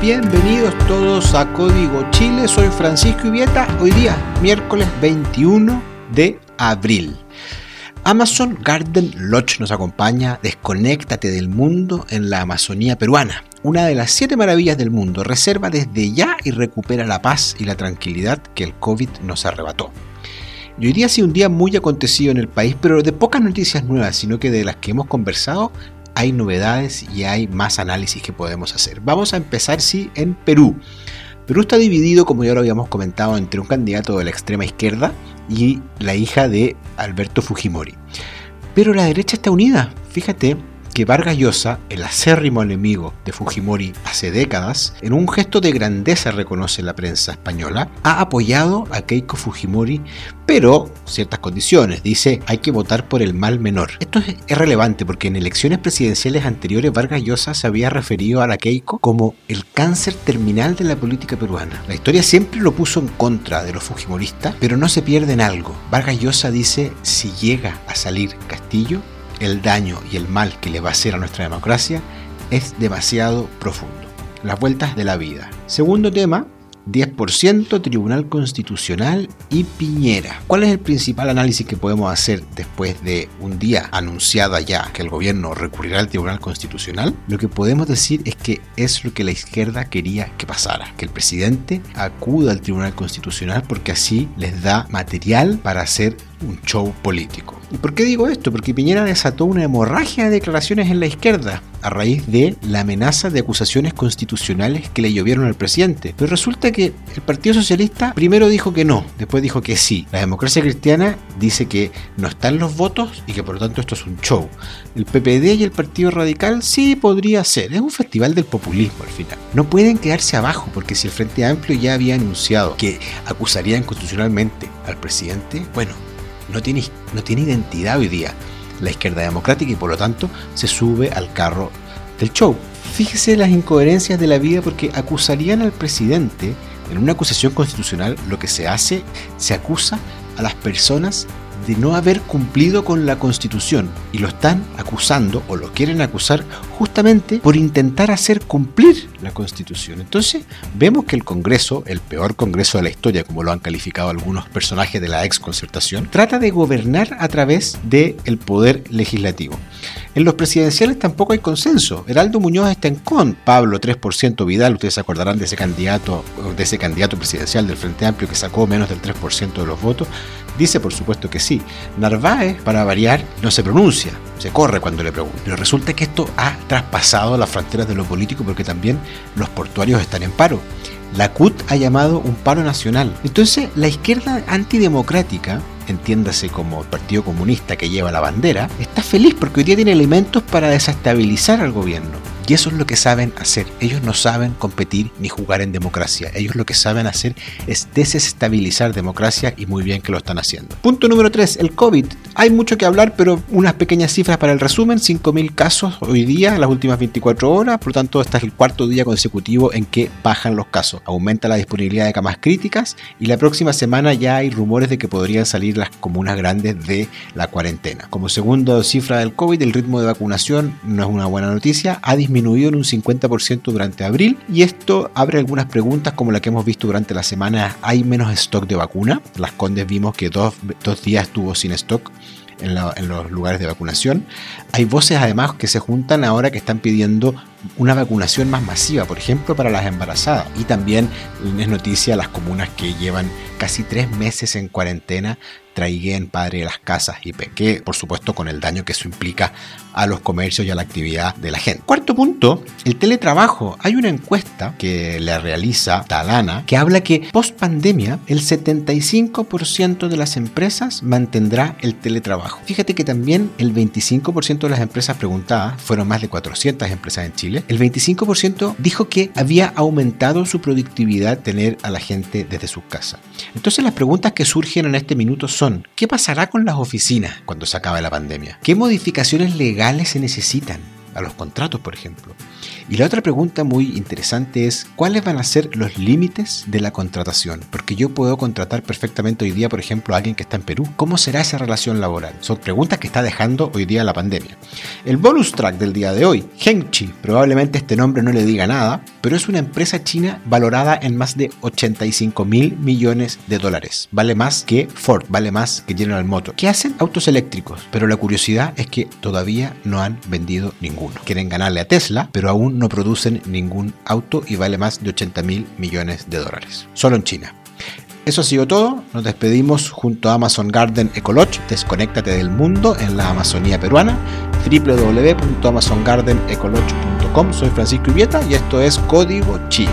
Bienvenidos todos a Código Chile, soy Francisco Ibieta, hoy día miércoles 21 de abril. Amazon Garden Lodge nos acompaña, desconéctate del mundo en la Amazonía peruana. Una de las siete maravillas del mundo, reserva desde ya y recupera la paz y la tranquilidad que el COVID nos arrebató. Y hoy día ha sido un día muy acontecido en el país, pero de pocas noticias nuevas, sino que de las que hemos conversado hay novedades y hay más análisis que podemos hacer. Vamos a empezar, sí, en Perú. Perú está dividido, como ya lo habíamos comentado, entre un candidato de la extrema izquierda y la hija de Alberto Fujimori. Pero la derecha está unida. Fíjate que Vargas Llosa, el acérrimo enemigo de Fujimori hace décadas, en un gesto de grandeza reconoce la prensa española, ha apoyado a Keiko Fujimori, pero ciertas condiciones. Dice, hay que votar por el mal menor. Esto es, relevante porque en elecciones presidenciales anteriores Vargas Llosa se había referido a la Keiko como el cáncer terminal de la política peruana. La historia siempre lo puso en contra de los fujimoristas, pero no se pierde en algo. Vargas Llosa dice, si llega a salir Castillo, el daño y el mal que le va a hacer a nuestra democracia es demasiado profundo. Las vueltas de la vida. Segundo tema, 10% Tribunal Constitucional y Piñera. ¿Cuál es el principal análisis que podemos hacer después de un día anunciado ya que el gobierno recurrirá al Tribunal Constitucional? Lo que podemos decir es que es lo que la izquierda quería que pasara, que el presidente acuda al Tribunal Constitucional porque así les da material para hacer un show político. ¿Y por qué digo esto? Porque Piñera desató una hemorragia de declaraciones en la izquierda a raíz de la amenaza de acusaciones constitucionales que le llovieron al presidente. Pero resulta que el Partido Socialista primero dijo que no, después dijo que sí. La democracia cristiana dice que no están los votos y que por lo tanto esto es un show. El PPD y el Partido Radical sí podría ser. Es un festival del populismo al final. No pueden quedarse abajo porque si el Frente Amplio ya había anunciado que acusarían constitucionalmente al presidente, bueno, no tiene, no tiene identidad hoy día la izquierda democrática y por lo tanto se sube al carro del show. Fíjese las incoherencias de la vida porque acusarían al presidente en una acusación constitucional lo que se hace, se acusa a las personas de no haber cumplido con la constitución y lo están acusando o lo quieren acusar justamente por intentar hacer cumplir la constitución. Entonces vemos que el Congreso, el peor Congreso de la historia, como lo han calificado algunos personajes de la ex concertación, trata de gobernar a través del poder legislativo. En los presidenciales tampoco hay consenso. Heraldo Muñoz está en con, Pablo 3% Vidal, ustedes se acordarán de ese candidato, de ese candidato presidencial del Frente Amplio que sacó menos del 3% de los votos. Dice por supuesto que sí. Narváez, para variar, no se pronuncia, se corre cuando le preguntan. Pero resulta que esto ha traspasado las fronteras de lo político porque también los portuarios están en paro. La CUT ha llamado un paro nacional. Entonces, la izquierda antidemocrática entiéndase como el Partido Comunista que lleva la bandera, está feliz porque hoy día tiene elementos para desestabilizar al gobierno. Y eso es lo que saben hacer. Ellos no saben competir ni jugar en democracia. Ellos lo que saben hacer es desestabilizar democracia y muy bien que lo están haciendo. Punto número 3, el COVID. Hay mucho que hablar, pero unas pequeñas cifras para el resumen. 5.000 casos hoy día, las últimas 24 horas. Por lo tanto, este es el cuarto día consecutivo en que bajan los casos. Aumenta la disponibilidad de camas críticas y la próxima semana ya hay rumores de que podrían salir las comunas grandes de la cuarentena. Como segunda cifra del COVID, el ritmo de vacunación no es una buena noticia. Ha disminuido disminuido en un 50% durante abril y esto abre algunas preguntas como la que hemos visto durante la semana. ¿Hay menos stock de vacuna? Las Condes vimos que dos, dos días estuvo sin stock. En, en, los lugares de vacunación. Hay voces además que se juntan ahora que están pidiendo una vacunación más masiva, por ejemplo, para las embarazadas. Y también es noticia las comunas que llevan casi tres meses en cuarentena traiguen padre las casas y que por supuesto con el daño que eso implica a los comercios y a la actividad de la gente. Cuarto punto, el teletrabajo. Hay una encuesta que le realiza Talana que habla que post pandemia el 75% de las empresas mantendrá el teletrabajo. Fíjate que también el 25% de las empresas preguntadas, fueron más de 400 empresas en Chile, el 25% dijo que había aumentado su productividad tener a la gente desde sus casas. Entonces las preguntas que surgen en este minuto son ¿qué pasará con las oficinas cuando se acabe la pandemia? ¿Qué modificaciones legales se necesitan? A los contratos, por ejemplo. Y la otra pregunta muy interesante es, ¿cuáles van a ser los límites de la contratación? Porque yo puedo contratar perfectamente hoy día, por ejemplo, a alguien que está en Perú. ¿Cómo será esa relación laboral? Son preguntas que está dejando hoy día la pandemia. El bonus track del día de hoy, Hengchi, probablemente este nombre no le diga nada, pero es una empresa china valorada en más de 85 mil millones de dólares. Vale más que Ford, vale más que General Motors. ¿Qué hacen? Autos eléctricos. Pero la curiosidad es que todavía no han vendido ninguno. Quieren ganarle a Tesla, pero aún no producen ningún auto y vale más de 80 mil millones de dólares. Solo en China. Eso ha sido todo. Nos despedimos junto a Amazon Garden Ecolodge. Desconéctate del mundo en la Amazonía peruana. www.amazongardenecolodge.com. Soy Francisco Ibieta y esto es Código Chile.